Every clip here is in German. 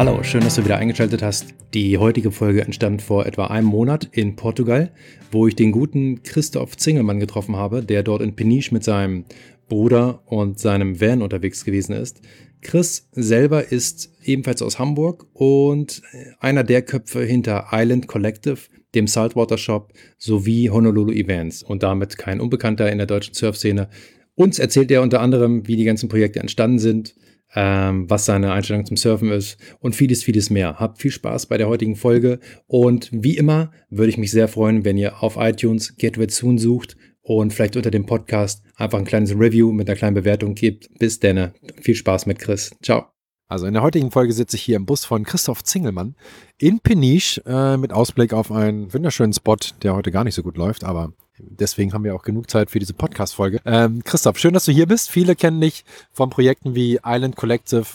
Hallo, schön, dass du wieder eingeschaltet hast. Die heutige Folge entstand vor etwa einem Monat in Portugal, wo ich den guten Christoph Zingelmann getroffen habe, der dort in Peniche mit seinem Bruder und seinem Van unterwegs gewesen ist. Chris selber ist ebenfalls aus Hamburg und einer der Köpfe hinter Island Collective, dem Saltwater Shop sowie Honolulu Events und damit kein Unbekannter in der deutschen Surfszene. Uns erzählt er unter anderem, wie die ganzen Projekte entstanden sind, ähm, was seine Einstellung zum Surfen ist und vieles, vieles mehr. Habt viel Spaß bei der heutigen Folge und wie immer würde ich mich sehr freuen, wenn ihr auf iTunes Get Red Soon sucht und vielleicht unter dem Podcast einfach ein kleines Review mit einer kleinen Bewertung gibt. Bis dann. Viel Spaß mit Chris. Ciao. Also in der heutigen Folge sitze ich hier im Bus von Christoph Zingelmann in Peniche äh, mit Ausblick auf einen wunderschönen Spot, der heute gar nicht so gut läuft, aber deswegen haben wir auch genug Zeit für diese Podcast-Folge. Ähm, Christoph, schön, dass du hier bist. Viele kennen dich von Projekten wie Island Collective,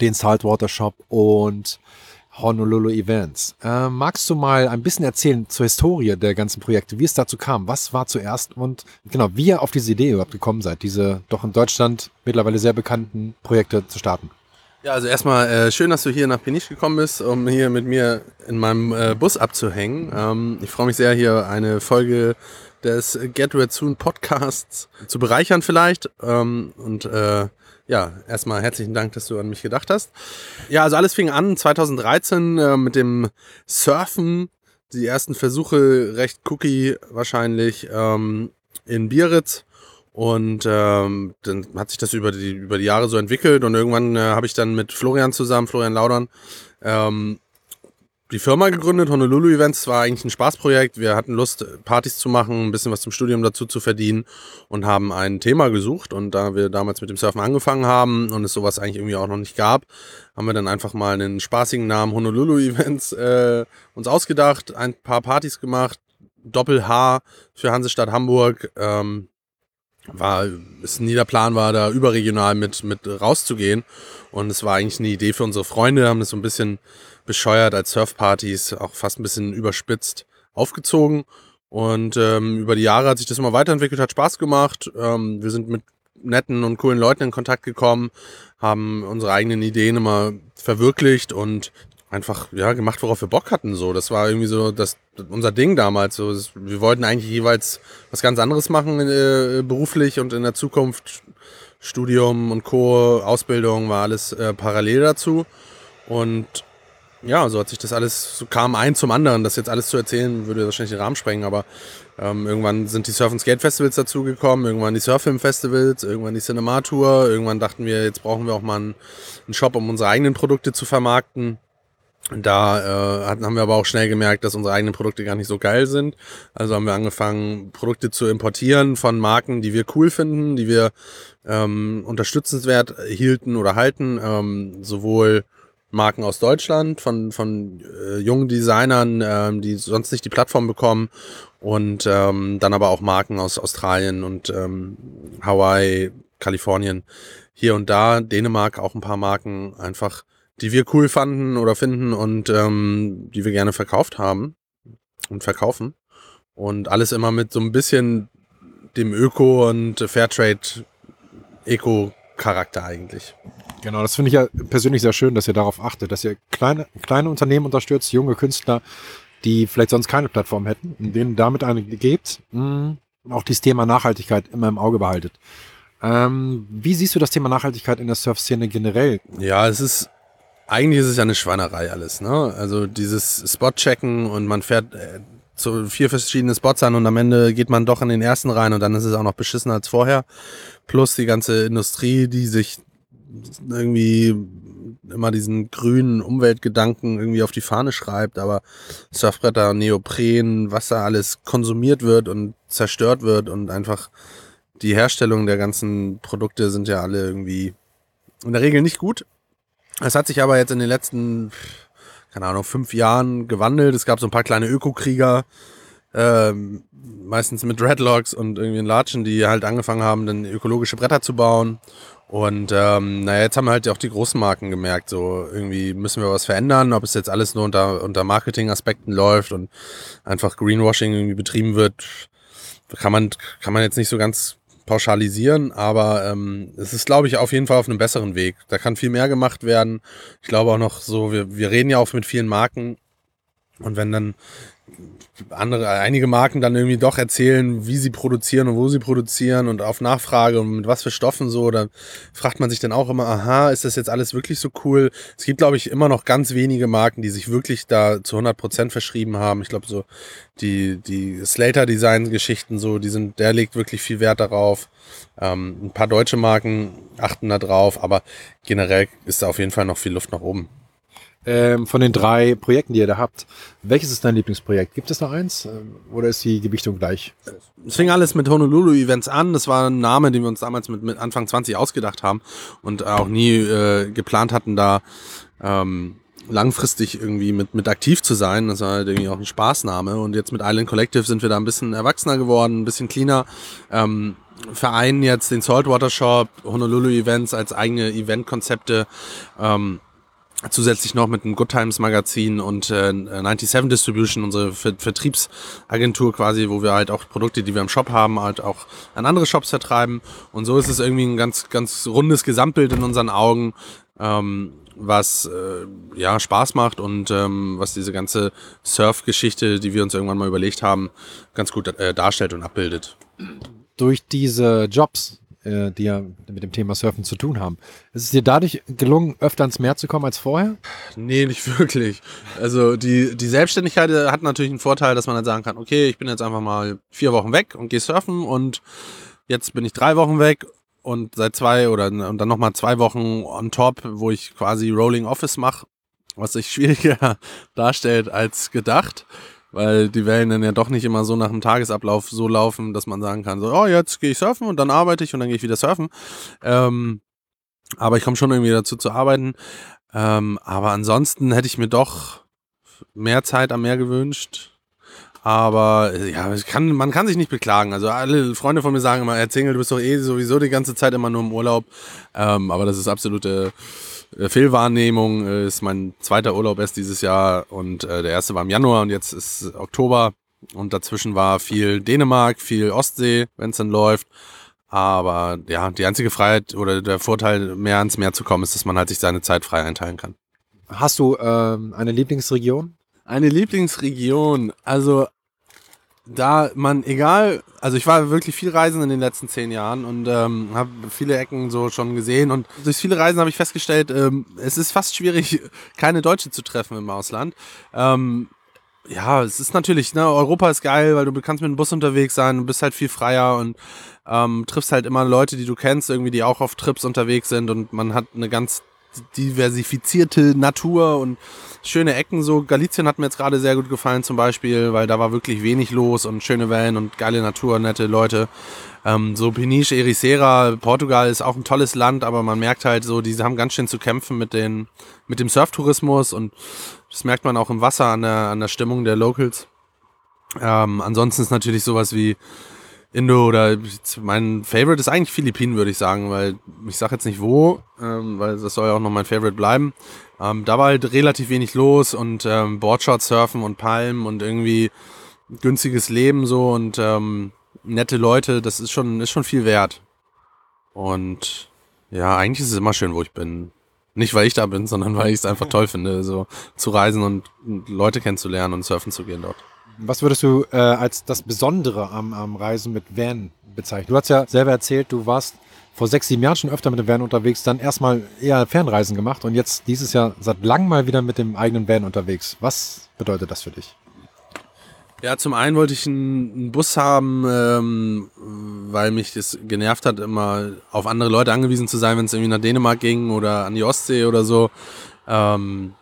den Saltwater Shop und Honolulu Events. Äh, magst du mal ein bisschen erzählen zur Historie der ganzen Projekte, wie es dazu kam? Was war zuerst und genau, wie ihr auf diese Idee überhaupt gekommen seid, diese doch in Deutschland mittlerweile sehr bekannten Projekte zu starten? Ja, also erstmal äh, schön, dass du hier nach Peniche gekommen bist, um hier mit mir in meinem äh, Bus abzuhängen. Ähm, ich freue mich sehr, hier eine Folge des Get Red Soon Podcasts zu bereichern vielleicht. Ähm, und äh, ja, erstmal herzlichen Dank, dass du an mich gedacht hast. Ja, also alles fing an 2013 äh, mit dem Surfen. Die ersten Versuche, recht cookie wahrscheinlich, ähm, in Biarritz. Und ähm, dann hat sich das über die, über die Jahre so entwickelt und irgendwann äh, habe ich dann mit Florian zusammen, Florian Laudern, ähm, die Firma gegründet, Honolulu Events, war eigentlich ein Spaßprojekt. Wir hatten Lust, Partys zu machen, ein bisschen was zum Studium dazu zu verdienen und haben ein Thema gesucht. Und da wir damals mit dem Surfen angefangen haben und es sowas eigentlich irgendwie auch noch nicht gab, haben wir dann einfach mal einen spaßigen Namen Honolulu Events äh, uns ausgedacht, ein paar Partys gemacht, Doppel H für Hansestadt Hamburg. Ähm, war, ist nie der Plan war, da überregional mit, mit rauszugehen. Und es war eigentlich eine Idee für unsere Freunde, haben das so ein bisschen bescheuert als Surfpartys, auch fast ein bisschen überspitzt aufgezogen. Und ähm, über die Jahre hat sich das immer weiterentwickelt, hat Spaß gemacht. Ähm, wir sind mit netten und coolen Leuten in Kontakt gekommen, haben unsere eigenen Ideen immer verwirklicht und einfach ja gemacht, worauf wir Bock hatten. So, das war irgendwie so das unser Ding damals. So, wir wollten eigentlich jeweils was ganz anderes machen äh, beruflich und in der Zukunft Studium und Co. Ausbildung war alles äh, parallel dazu und ja, so hat sich das alles, so kam ein zum anderen. Das jetzt alles zu erzählen, würde wahrscheinlich den Rahmen sprengen, aber ähm, irgendwann sind die Surf- und Skate-Festivals dazugekommen, irgendwann die Surf-Film-Festivals, irgendwann die Cinema-Tour, irgendwann dachten wir, jetzt brauchen wir auch mal einen, einen Shop, um unsere eigenen Produkte zu vermarkten. Da äh, haben wir aber auch schnell gemerkt, dass unsere eigenen Produkte gar nicht so geil sind. Also haben wir angefangen, Produkte zu importieren von Marken, die wir cool finden, die wir ähm, unterstützenswert hielten oder halten. Ähm, sowohl Marken aus Deutschland, von, von äh, jungen Designern, ähm, die sonst nicht die Plattform bekommen. Und ähm, dann aber auch Marken aus Australien und ähm, Hawaii, Kalifornien, hier und da, Dänemark auch ein paar Marken, einfach, die wir cool fanden oder finden und ähm, die wir gerne verkauft haben und verkaufen. Und alles immer mit so ein bisschen dem Öko- und Fairtrade-Eco-Charakter eigentlich. Genau, das finde ich ja persönlich sehr schön, dass ihr darauf achtet, dass ihr kleine, kleine Unternehmen unterstützt, junge Künstler, die vielleicht sonst keine Plattform hätten, denen damit eine gebt und auch dieses Thema Nachhaltigkeit immer im Auge behaltet. Ähm, wie siehst du das Thema Nachhaltigkeit in der Surf-Szene generell? Ja, es ist, eigentlich ist es ja eine Schweinerei alles, ne? Also dieses Spot-Checken und man fährt äh, zu vier verschiedene Spots an und am Ende geht man doch in den ersten rein und dann ist es auch noch beschissener als vorher. Plus die ganze Industrie, die sich irgendwie immer diesen grünen Umweltgedanken irgendwie auf die Fahne schreibt, aber Surfbretter, Neopren, was da alles konsumiert wird und zerstört wird und einfach die Herstellung der ganzen Produkte sind ja alle irgendwie in der Regel nicht gut. Es hat sich aber jetzt in den letzten, keine Ahnung, fünf Jahren gewandelt. Es gab so ein paar kleine Ökokrieger, ähm, meistens mit Dreadlocks und irgendwie in Latschen, die halt angefangen haben, dann ökologische Bretter zu bauen und ähm, naja, jetzt haben halt auch die großen Marken gemerkt, so irgendwie müssen wir was verändern, ob es jetzt alles nur unter, unter Marketing-Aspekten läuft und einfach Greenwashing irgendwie betrieben wird, kann man, kann man jetzt nicht so ganz pauschalisieren, aber ähm, es ist, glaube ich, auf jeden Fall auf einem besseren Weg. Da kann viel mehr gemacht werden. Ich glaube auch noch so, wir, wir reden ja auch mit vielen Marken und wenn dann andere, einige Marken dann irgendwie doch erzählen, wie sie produzieren und wo sie produzieren und auf Nachfrage und mit was für Stoffen so, dann fragt man sich dann auch immer, aha, ist das jetzt alles wirklich so cool? Es gibt, glaube ich, immer noch ganz wenige Marken, die sich wirklich da zu 100 Prozent verschrieben haben. Ich glaube, so die, die Slater-Design-Geschichten, so, die sind, der legt wirklich viel Wert darauf. Ähm, ein paar deutsche Marken achten da drauf, aber generell ist da auf jeden Fall noch viel Luft nach oben. Ähm, von den drei Projekten, die ihr da habt, welches ist dein Lieblingsprojekt? Gibt es noch eins ähm, oder ist die Gewichtung gleich? Es fing alles mit Honolulu-Events an. Das war ein Name, den wir uns damals mit, mit Anfang 20 ausgedacht haben und auch nie äh, geplant hatten, da ähm, langfristig irgendwie mit, mit aktiv zu sein. Das war halt irgendwie auch ein Spaßname. Und jetzt mit Island Collective sind wir da ein bisschen erwachsener geworden, ein bisschen cleaner. Ähm, vereinen jetzt den Saltwater Shop, Honolulu Events als eigene Eventkonzepte. Ähm, zusätzlich noch mit dem Good Times Magazin und äh, 97 Distribution, unsere Ver Vertriebsagentur quasi, wo wir halt auch Produkte, die wir im Shop haben, halt auch an andere Shops vertreiben. Und so ist es irgendwie ein ganz, ganz rundes Gesamtbild in unseren Augen, ähm, was äh, ja Spaß macht und ähm, was diese ganze Surf-Geschichte, die wir uns irgendwann mal überlegt haben, ganz gut äh, darstellt und abbildet. Durch diese Jobs, äh, die ja mit dem Thema Surfen zu tun haben. Ist es dir dadurch gelungen, öfter ins Meer zu kommen als vorher? Nee, nicht wirklich. Also die, die Selbstständigkeit hat natürlich einen Vorteil, dass man dann sagen kann, okay, ich bin jetzt einfach mal vier Wochen weg und gehe surfen und jetzt bin ich drei Wochen weg und seit zwei oder und dann nochmal zwei Wochen on top, wo ich quasi Rolling Office mache, was sich schwieriger darstellt als gedacht weil die Wellen dann ja doch nicht immer so nach dem Tagesablauf so laufen, dass man sagen kann, so, oh, jetzt gehe ich surfen und dann arbeite ich und dann gehe ich wieder surfen. Ähm, aber ich komme schon irgendwie dazu zu arbeiten. Ähm, aber ansonsten hätte ich mir doch mehr Zeit am Meer gewünscht. Aber ja, kann, man kann sich nicht beklagen. Also alle Freunde von mir sagen immer, erzähl, du bist doch eh sowieso die ganze Zeit immer nur im Urlaub. Ähm, aber das ist absolute Fehlwahrnehmung äh, ist mein zweiter Urlaub erst dieses Jahr und äh, der erste war im Januar und jetzt ist Oktober und dazwischen war viel Dänemark, viel Ostsee, wenn es dann läuft. Aber ja, die einzige Freiheit oder der Vorteil, mehr ans Meer zu kommen, ist, dass man halt sich seine Zeit frei einteilen kann. Hast du ähm, eine Lieblingsregion? Eine Lieblingsregion. Also da man, egal, also ich war wirklich viel reisen in den letzten zehn Jahren und ähm, habe viele Ecken so schon gesehen und durch viele Reisen habe ich festgestellt, ähm, es ist fast schwierig, keine Deutsche zu treffen im Ausland. Ähm, ja, es ist natürlich, ne, Europa ist geil, weil du kannst mit dem Bus unterwegs sein, du bist halt viel freier und ähm, triffst halt immer Leute, die du kennst, irgendwie, die auch auf Trips unterwegs sind und man hat eine ganz diversifizierte Natur und schöne Ecken. So Galizien hat mir jetzt gerade sehr gut gefallen zum Beispiel, weil da war wirklich wenig los und schöne Wellen und geile Natur, nette Leute. Ähm, so Peniche, Ericeira, Portugal ist auch ein tolles Land, aber man merkt halt so, die haben ganz schön zu kämpfen mit den mit dem Surftourismus und das merkt man auch im Wasser an der an der Stimmung der Locals. Ähm, ansonsten ist natürlich sowas wie Indo oder mein Favorite ist eigentlich Philippinen, würde ich sagen, weil ich sage jetzt nicht wo, ähm, weil das soll ja auch noch mein Favorite bleiben. Ähm, da war halt relativ wenig los und ähm, Boardshot surfen und Palmen und irgendwie günstiges Leben so und ähm, nette Leute, das ist schon, ist schon viel wert. Und ja, eigentlich ist es immer schön, wo ich bin. Nicht, weil ich da bin, sondern weil ich es einfach toll finde, so zu reisen und Leute kennenzulernen und surfen zu gehen dort. Was würdest du äh, als das Besondere am, am Reisen mit Van bezeichnen? Du hast ja selber erzählt, du warst vor sechs, sieben Jahren schon öfter mit dem Van unterwegs, dann erstmal eher Fernreisen gemacht und jetzt dieses Jahr seit langem mal wieder mit dem eigenen Van unterwegs. Was bedeutet das für dich? Ja, zum einen wollte ich einen, Bus haben, ähm, weil mich das genervt hat, immer auf andere Leute angewiesen zu sein, wenn es irgendwie nach Dänemark ging oder an die Ostsee oder so. Ähm,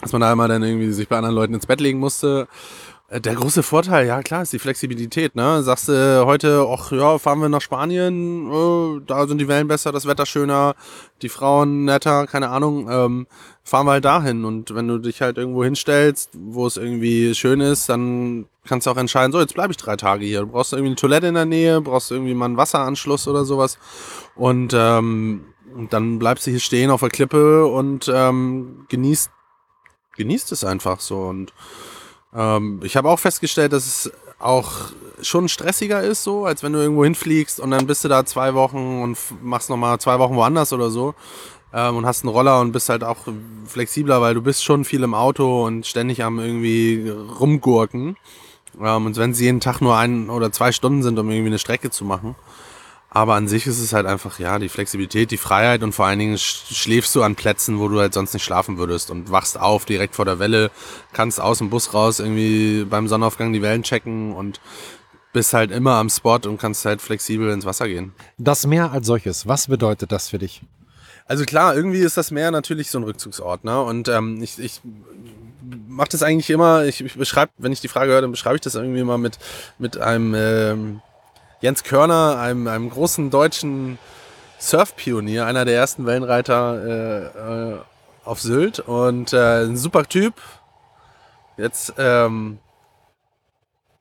dass man da immer dann irgendwie sich bei anderen Leuten ins Bett legen musste. Äh, der große Vorteil, ja klar, ist die Flexibilität. Ne? Sagst du heute, ach ja, fahren wir nach Spanien, oh, da sind die Wellen besser, das Wetter schöner, die Frauen netter, keine Ahnung, ähm, fahren wir halt dahin. Und wenn du dich halt irgendwo hinstellst, wo es irgendwie schön ist, dann kannst du auch entscheiden, so, jetzt bleibe ich drei Tage hier. Du brauchst irgendwie eine Toilette in der Nähe, brauchst irgendwie mal einen Wasseranschluss oder sowas. Und ähm, dann bleibst du hier stehen auf der Klippe und ähm, genießt, genießt es einfach so. Und ähm, ich habe auch festgestellt, dass es auch schon stressiger ist, so, als wenn du irgendwo hinfliegst und dann bist du da zwei Wochen und machst nochmal zwei Wochen woanders oder so. Ähm, und hast einen Roller und bist halt auch flexibler, weil du bist schon viel im Auto und ständig am irgendwie rumgurken. Ähm, und wenn es jeden Tag nur ein oder zwei Stunden sind, um irgendwie eine Strecke zu machen. Aber an sich ist es halt einfach, ja, die Flexibilität, die Freiheit und vor allen Dingen sch- schläfst du an Plätzen, wo du halt sonst nicht schlafen würdest und wachst auf direkt vor der Welle, kannst aus dem Bus raus irgendwie beim Sonnenaufgang die Wellen checken und bist halt immer am Spot und kannst halt flexibel ins Wasser gehen. Das Meer als solches, was bedeutet das für dich? Also klar, irgendwie ist das Meer natürlich so ein Rückzugsort, ne? Und ähm, ich, ich mache das eigentlich immer, ich, ich beschreibe, wenn ich die Frage höre, dann beschreibe ich das irgendwie immer mit, mit einem ähm, Jens Körner, einem, einem großen deutschen Surfpionier, einer der ersten Wellenreiter äh, äh, auf Sylt und äh, ein super Typ. Jetzt, ähm,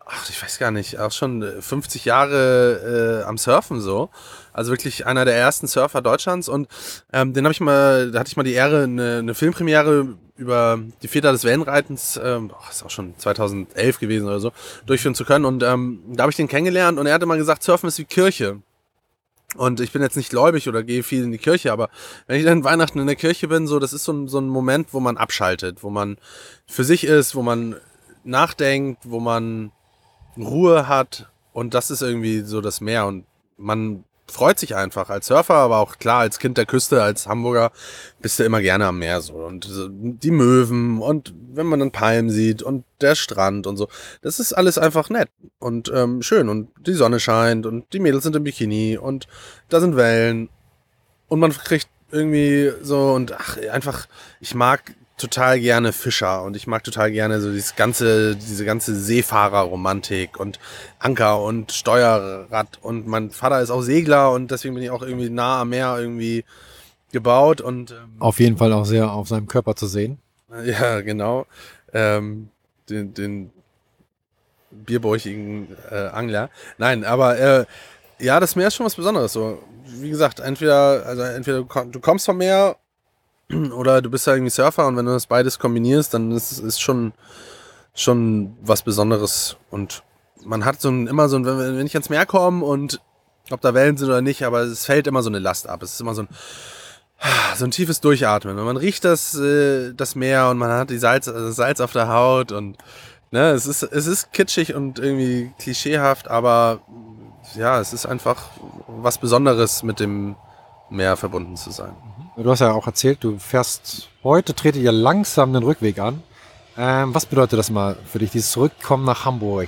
ach, ich weiß gar nicht, auch schon äh, 50 Jahre äh, am Surfen so. Also wirklich einer der ersten Surfer Deutschlands und ähm, den habe ich mal, da hatte ich mal die Ehre, eine, eine Filmpremiere über die Väter des Wellenreitens, ähm, ist auch schon 2011 gewesen oder so, durchführen zu können. Und ähm, da habe ich den kennengelernt und er hatte mal gesagt, Surfen ist wie Kirche. Und ich bin jetzt nicht gläubig oder gehe viel in die Kirche, aber wenn ich dann Weihnachten in der Kirche bin, so, das ist so ein, so ein Moment, wo man abschaltet, wo man für sich ist, wo man nachdenkt, wo man Ruhe hat. Und das ist irgendwie so das Meer. Und man freut sich einfach. Als Surfer, aber auch klar als Kind der Küste, als Hamburger bist du immer gerne am Meer so. Und die Möwen und wenn man dann Palmen sieht und der Strand und so, das ist alles einfach nett und ähm, schön. Und die Sonne scheint und die Mädels sind im Bikini und da sind Wellen. Und man kriegt irgendwie so und ach einfach, ich mag total gerne Fischer und ich mag total gerne so dieses ganze, diese ganze Seefahrerromantik und Anker und Steuerrad und mein Vater ist auch Segler und deswegen bin ich auch irgendwie nah am Meer irgendwie gebaut und ähm, Auf jeden Fall auch sehr auf seinem Körper zu sehen. ja, genau. Ähm, den, den bierbäuchigen äh, Angler. Nein, aber äh, ja, das Meer ist schon was Besonderes. So, wie gesagt, entweder, also entweder du komm- du kommst vom Meer oder du bist ja irgendwie Surfer und wenn du das beides kombinierst, dann ist es schon, schon was Besonderes. Und man hat so ein, immer so ein, wenn, ich ans Meer komme und ob da Wellen sind oder nicht, aber es fällt immer so eine Last ab. Es ist immer so ein, so ein tiefes Durchatmen. Und man riecht das, äh, das Meer und man hat die Salz, also Salz auf der Haut und ne, es ist, es ist kitschig und irgendwie klischeehaft, aber ja, es ist einfach was Besonderes mit dem Meer verbunden zu sein. Du hast ja auch erzählt, du fährst heute, trete ja langsam den Rückweg an. Ähm, was bedeutet das mal für dich, dieses Zurückkommen nach Hamburg?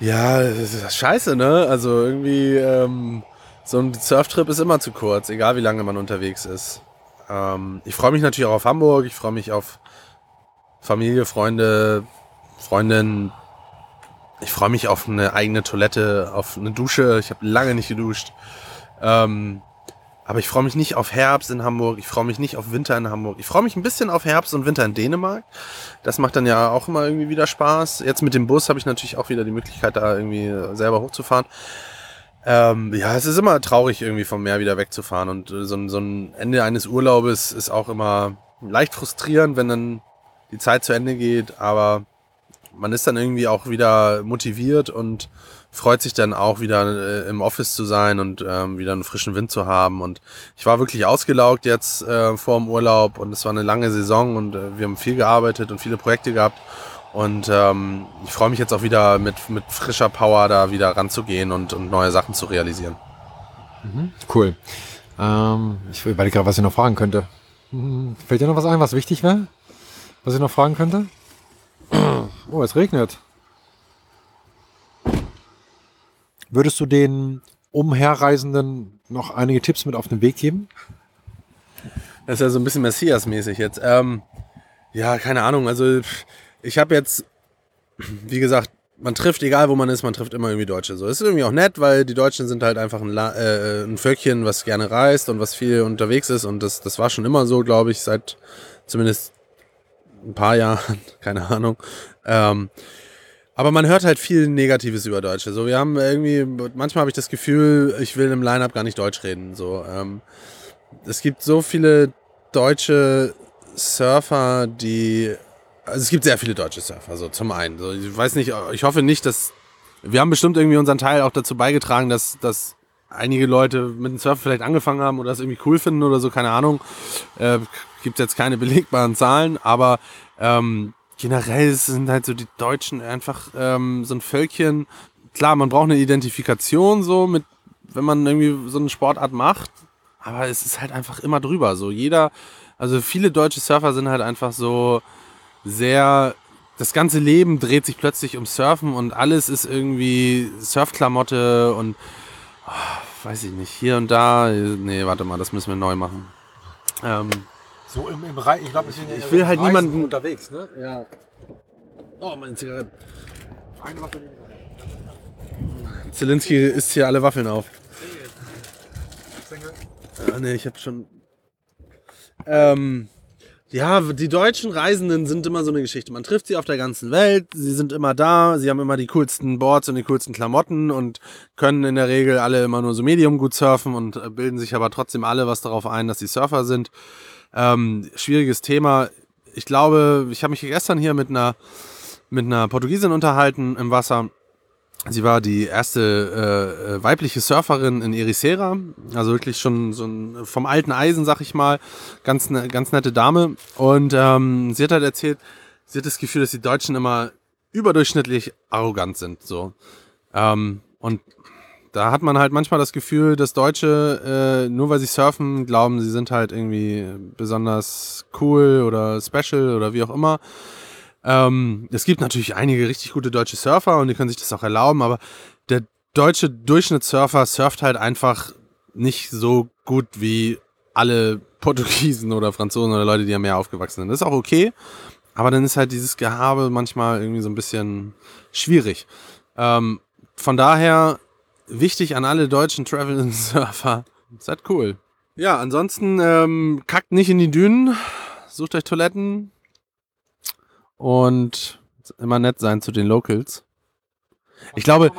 Ja, das ist scheiße, ne? Also irgendwie, ähm, so ein Surftrip ist immer zu kurz, egal wie lange man unterwegs ist. Ähm, ich freue mich natürlich auch auf Hamburg, ich freue mich auf Familie, Freunde, Freundin. Ich freue mich auf eine eigene Toilette, auf eine Dusche. Ich habe lange nicht geduscht. Ähm, aber ich freue mich nicht auf Herbst in Hamburg. Ich freue mich nicht auf Winter in Hamburg. Ich freue mich ein bisschen auf Herbst und Winter in Dänemark. Das macht dann ja auch immer irgendwie wieder Spaß. Jetzt mit dem Bus habe ich natürlich auch wieder die Möglichkeit, da irgendwie selber hochzufahren. Ähm, ja, es ist immer traurig, irgendwie vom Meer wieder wegzufahren. Und äh, so, so ein Ende eines Urlaubes ist auch immer leicht frustrierend, wenn dann die Zeit zu Ende geht. Aber man ist dann irgendwie auch wieder motiviert und freut sich dann auch wieder äh, im Office zu sein und ähm, wieder einen frischen Wind zu haben. Und ich war wirklich ausgelaugt jetzt äh, vor dem Urlaub und es war eine lange Saison und äh, wir haben viel gearbeitet und viele Projekte gehabt. Und ähm, ich freue mich jetzt auch wieder mit, mit frischer Power da wieder ranzugehen und, und neue Sachen zu realisieren. Cool. Ähm, ich überlege gerade, was ich noch fragen könnte. Hm, Fällt dir noch was ein, was wichtig wäre? Was ich noch fragen könnte? Oh, es regnet. Würdest du den Umherreisenden noch einige Tipps mit auf den Weg geben? Das ist ja so ein bisschen Messias-mäßig jetzt. Ähm, ja, keine Ahnung. Also ich habe jetzt, wie gesagt, man trifft, egal wo man ist, man trifft immer irgendwie Deutsche. So, es ist irgendwie auch nett, weil die Deutschen sind halt einfach ein, La äh, ein Völkchen, was gerne reist und was viel unterwegs ist. Und das, das war schon immer so, glaube ich, seit zumindest ein paar Jahren, keine Ahnung. Ähm, aber man hört halt viel Negatives über Deutsche. So, wir haben irgendwie, manchmal habe ich das Gefühl, ich will im Line-Up gar nicht Deutsch reden. So, ähm, es gibt so viele deutsche Surfer, die. Also es gibt sehr viele deutsche Surfer, so zum einen. So, ich weiß nicht, ich hoffe nicht, dass wir haben bestimmt irgendwie unseren Teil auch dazu beigetragen, dass, dass einige Leute mit dem Surfen vielleicht angefangen haben oder das irgendwie cool finden oder so, keine Ahnung. Äh, Gibt jetzt keine belegbaren Zahlen, aber ähm, generell sind halt so die Deutschen einfach ähm, so ein Völkchen. Klar, man braucht eine Identifikation so mit, wenn man irgendwie so eine Sportart macht, aber es ist halt einfach immer drüber. So jeder, also viele deutsche Surfer sind halt einfach so sehr das ganze Leben dreht sich plötzlich um Surfen und alles ist irgendwie Surfklamotte und weiß ich nicht, hier und da. Nee, warte mal, das müssen wir neu machen. Ähm, so im, im Reich, ich glaube, ich, ich will halt niemanden unterwegs, ne? Ja. Oh, meine Zigarette. Eine Waffe Zelinski isst hier alle Waffeln auf. Ja, nee, ich hab schon. Ähm, ja, die deutschen Reisenden sind immer so eine Geschichte. Man trifft sie auf der ganzen Welt, sie sind immer da, sie haben immer die coolsten Boards und die coolsten Klamotten und können in der Regel alle immer nur so medium gut surfen und äh, bilden sich aber trotzdem alle was darauf ein, dass sie Surfer sind. Ähm, schwieriges Thema. Ich glaube, ich habe mich gestern hier mit einer, mit einer Portugiesin unterhalten im Wasser Sie war die erste äh, äh, weibliche Surferin in Ericeira, also wirklich schon so ein, vom alten Eisen, sag ich mal, ganz ne, ganz nette Dame. Und ähm, sie hat halt erzählt, sie hat das Gefühl, dass die Deutschen immer überdurchschnittlich arrogant sind, so. Ähm, und da hat man halt manchmal das Gefühl, dass Deutsche, äh, nur weil sie surfen, glauben, sie sind halt irgendwie besonders cool oder special oder wie auch immer. Ähm, es gibt natürlich einige richtig gute deutsche Surfer und die können sich das auch erlauben, aber der deutsche Durchschnittssurfer surft halt einfach nicht so gut wie alle Portugiesen oder Franzosen oder Leute, die ja mehr aufgewachsen sind. Das ist auch okay, aber dann ist halt dieses Gehabe manchmal irgendwie so ein bisschen schwierig. Ähm, von daher wichtig an alle deutschen Travel Surfer, seid cool. Ja, ansonsten ähm, kackt nicht in die Dünen, sucht euch Toiletten, und immer nett sein zu den Locals. Ich glaube,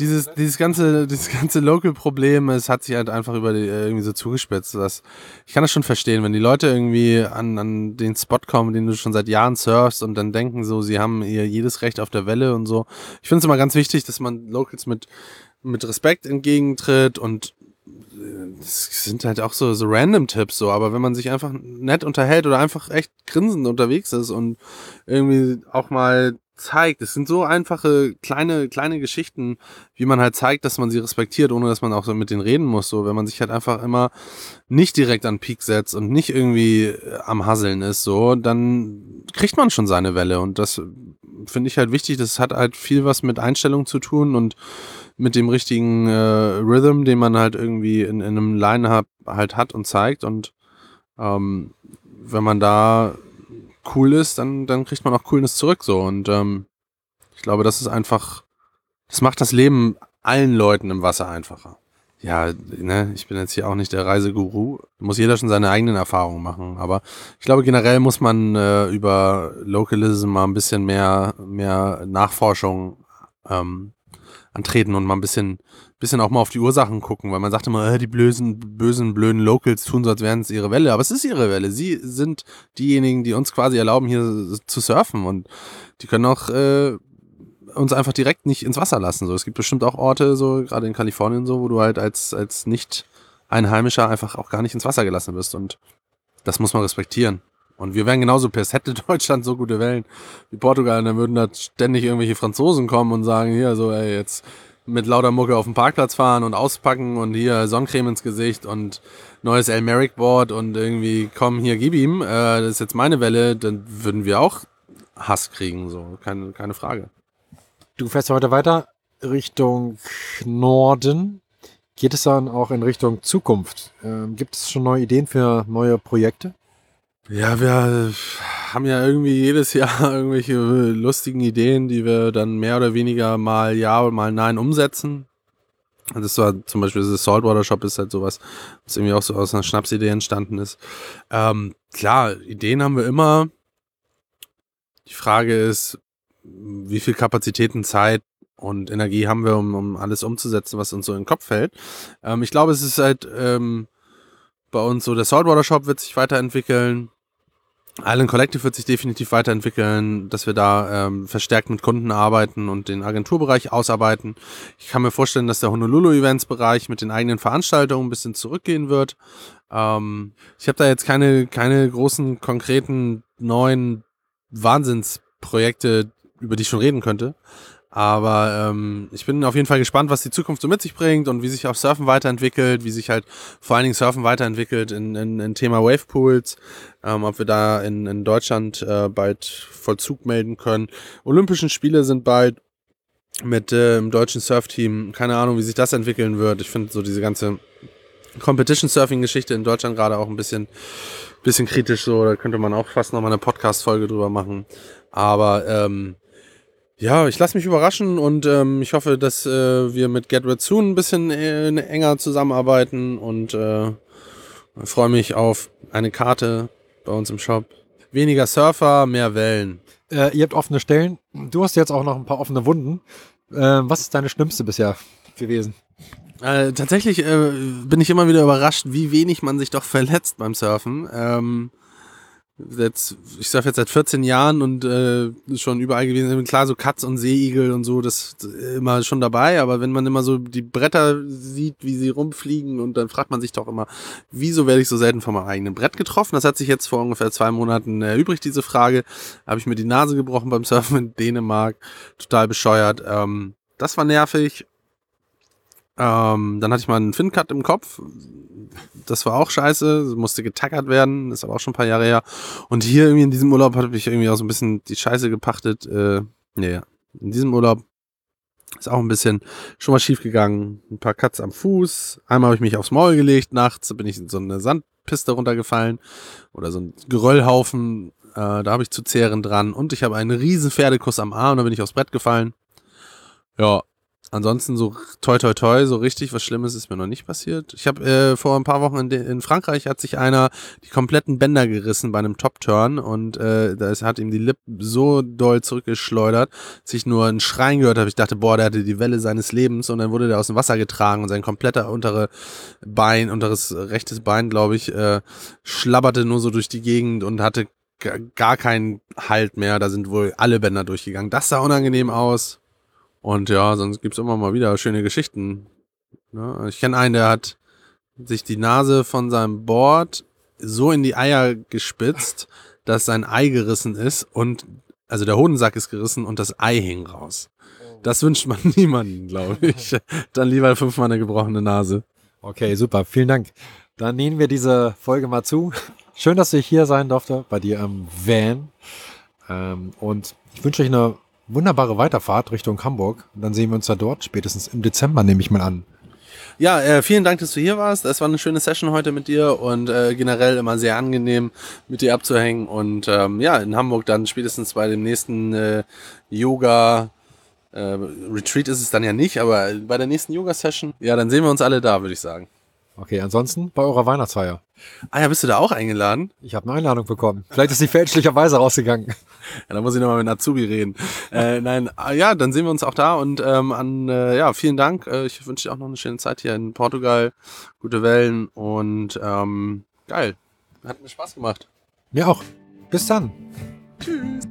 dieses, dieses ganze, dieses ganze Local-Problem, es hat sich halt einfach über die, äh, irgendwie so zugespitzt. Dass, ich kann das schon verstehen, wenn die Leute irgendwie an, an den Spot kommen, den du schon seit Jahren surfst und dann denken so, sie haben ihr jedes Recht auf der Welle und so. Ich finde es immer ganz wichtig, dass man Locals mit, mit Respekt entgegentritt und das sind halt auch so, so random Tipps so, aber wenn man sich einfach nett unterhält oder einfach echt grinsend unterwegs ist und irgendwie auch mal zeigt, es sind so einfache kleine kleine Geschichten, wie man halt zeigt, dass man sie respektiert, ohne dass man auch so mit denen reden muss, so, wenn man sich halt einfach immer nicht direkt an Peak setzt und nicht irgendwie am Hasseln ist, so, dann kriegt man schon seine Welle. Und das finde ich halt wichtig, das hat halt viel was mit Einstellung zu tun und mit dem richtigen äh, Rhythm, den man halt irgendwie in, in einem Line-Up halt hat und zeigt. Und ähm, wenn man da cool ist, dann, dann kriegt man auch Coolness zurück so. Und ähm, ich glaube, das ist einfach, das macht das Leben allen Leuten im Wasser einfacher. Ja, ne, ich bin jetzt hier auch nicht der Reiseguru. Muss jeder schon seine eigenen Erfahrungen machen. Aber ich glaube, generell muss man äh, über Localism mal ein bisschen mehr, mehr Nachforschung ähm, antreten und mal ein bisschen, bisschen auch mal auf die Ursachen gucken, weil man sagt immer, äh, die bösen, bösen, blöden Locals tun so, als wären es ihre Welle. Aber es ist ihre Welle. Sie sind diejenigen, die uns quasi erlauben, hier zu surfen und die können auch äh, uns einfach direkt nicht ins Wasser lassen. So, es gibt bestimmt auch Orte, so gerade in Kalifornien so, wo du halt als als nicht Einheimischer einfach auch gar nicht ins Wasser gelassen wirst und das muss man respektieren. Und wir wären genauso pissed. Hätte Deutschland so gute Wellen wie Portugal, dann würden da ständig irgendwelche Franzosen kommen und sagen, hier, so, ey, jetzt mit lauter Mucke auf den Parkplatz fahren und auspacken und hier Sonnencreme ins Gesicht und neues El Merrick Board und irgendwie, komm, hier, gib ihm, äh, das ist jetzt meine Welle, dann würden wir auch Hass kriegen, so, keine, keine Frage. Du fährst heute weiter Richtung Norden. Geht es dann auch in Richtung Zukunft? Ähm, gibt es schon neue Ideen für neue Projekte? Ja, wir haben ja irgendwie jedes Jahr irgendwelche lustigen Ideen, die wir dann mehr oder weniger mal ja und mal nein umsetzen. Das war zum Beispiel das Saltwater Shop ist halt sowas, was irgendwie auch so aus einer Schnapsidee entstanden ist. Ähm, klar, Ideen haben wir immer. Die Frage ist, wie viel Kapazitäten, Zeit und Energie haben wir, um, um alles umzusetzen, was uns so in den Kopf fällt. Ähm, ich glaube, es ist halt ähm, bei uns so, der Saltwater Shop wird sich weiterentwickeln Island Collective wird sich definitiv weiterentwickeln, dass wir da ähm, verstärkt mit Kunden arbeiten und den Agenturbereich ausarbeiten. Ich kann mir vorstellen, dass der Honolulu-Events-Bereich mit den eigenen Veranstaltungen ein bisschen zurückgehen wird. Ähm, ich habe da jetzt keine, keine großen, konkreten, neuen Wahnsinnsprojekte, über die ich schon reden könnte. Aber ähm, ich bin auf jeden Fall gespannt, was die Zukunft so mit sich bringt und wie sich auch Surfen weiterentwickelt, wie sich halt vor allen Dingen Surfen weiterentwickelt in, in, in Thema Wavepools, ähm, ob wir da in, in Deutschland äh, bald Vollzug melden können. Olympischen Spiele sind bald mit äh, im deutschen Surfteam. Keine Ahnung, wie sich das entwickeln wird. Ich finde so diese ganze Competition Surfing Geschichte in Deutschland gerade auch ein bisschen bisschen kritisch so, da könnte man auch fast noch mal eine Podcast Folge drüber machen. Aber ähm, ja, ich lasse mich überraschen und ähm, ich hoffe, dass äh, wir mit Get Red Soon ein bisschen äh, enger zusammenarbeiten und äh, freue mich auf eine Karte bei uns im Shop. Weniger Surfer, mehr Wellen. Äh, ihr habt offene Stellen. Du hast jetzt auch noch ein paar offene Wunden. Äh, was ist deine schlimmste bisher gewesen? Äh, tatsächlich äh, bin ich immer wieder überrascht, wie wenig man sich doch verletzt beim Surfen. Ähm, jetzt, ich surfe jetzt seit 14 Jahren und äh, schon überall gewesen. Klar, so Katz und Seeigel und so, das ist immer schon dabei, aber wenn man immer so die Bretter sieht, wie sie rumfliegen und dann fragt man sich doch immer, wieso werde ich so selten von meinem eigenen Brett getroffen? Das hat sich jetzt vor ungefähr zwei Monaten erübrigt, diese Frage. Habe ich mir die Nase gebrochen beim Surfen in Dänemark. Total bescheuert. Ähm, das war nervig. Ähm, dann hatte ich mal einen Fin-Cut im Kopf das war auch scheiße, musste getackert werden, ist aber auch schon ein paar Jahre her. Und hier irgendwie in diesem Urlaub habe ich irgendwie auch so ein bisschen die Scheiße gepachtet. Äh, nee, in diesem Urlaub ist auch ein bisschen schon mal schief gegangen. Ein paar Cuts am Fuß. Einmal habe ich mich aufs Maul gelegt nachts, bin ich in so eine Sandpiste runtergefallen oder so ein Geröllhaufen. Äh, da habe ich zu zehren dran. Und ich habe einen riesen Pferdekuss am Arm, da bin ich aufs Brett gefallen. Ja, Ansonsten so toi toi toi, so richtig was Schlimmes ist mir noch nicht passiert. Ich habe äh, vor ein paar Wochen in, in, Frankreich hat sich einer die kompletten Bänder gerissen bei einem Top-Turn und äh, das hat ihm die Lippen so doll zurückgeschleudert, dass ich nur ein Schreien gehört habe. Ich dachte, boah, der hatte die Welle seines Lebens und dann wurde der aus dem Wasser getragen und sein kompletter untere Bein, unteres rechtes Bein, glaube ich, äh, schlabberte nur so durch die Gegend und hatte gar keinen Halt mehr. Da sind wohl alle Bänder durchgegangen. Das sah unangenehm aus. Und ja, sonst gibt's immer mal wieder schöne Geschichten. Ja, ich kenne einen, der hat sich die Nase von seinem Board so in die Eier gespitzt, dass sein Ei gerissen ist und also der Hodensack ist gerissen und das Ei hing raus. Das wünscht man niemanden, glaube ich. Dann lieber fünfmal eine gebrochene Nase. Okay, super. Vielen Dank. Dann nehmen wir diese Folge mal zu. Schön, dass ich hier sein durfte bei dir am Van. Ähm, und ich wünsche euch eine wunderbare Weiterfahrt Richtung Hamburg. Und dann sehen wir uns da dort, spätestens im Dezember, nehme ich mal an. Ja, äh, vielen Dank, dass du hier warst. Es war eine schöne Session heute mit dir und äh, generell immer sehr angenehm, mit dir abzuhängen. Und ähm, ja, in Hamburg dann spätestens bei dem nächsten äh, Yoga. Äh, Retreat ist es dann ja nicht, aber bei der nächsten Yoga-Session, ja, dann sehen wir uns alle da, würde ich sagen. Okay, ansonsten bei eurer Weihnachtsfeier. Ah ja, bist du da auch eingeladen? Ich habe eine Einladung bekommen. Vielleicht ist sie fälschlicherweise rausgegangen. Ja, da muss ich nochmal mit Azubi reden. äh, nein, ah, ja, dann sehen wir uns auch da und ähm, an, äh, ja, vielen Dank. Äh, ich wünsche dir auch noch eine schöne Zeit hier in Portugal. Gute Wellen und ähm, geil. Hat mir Spaß gemacht. Mir auch. Bis dann. Tschüss.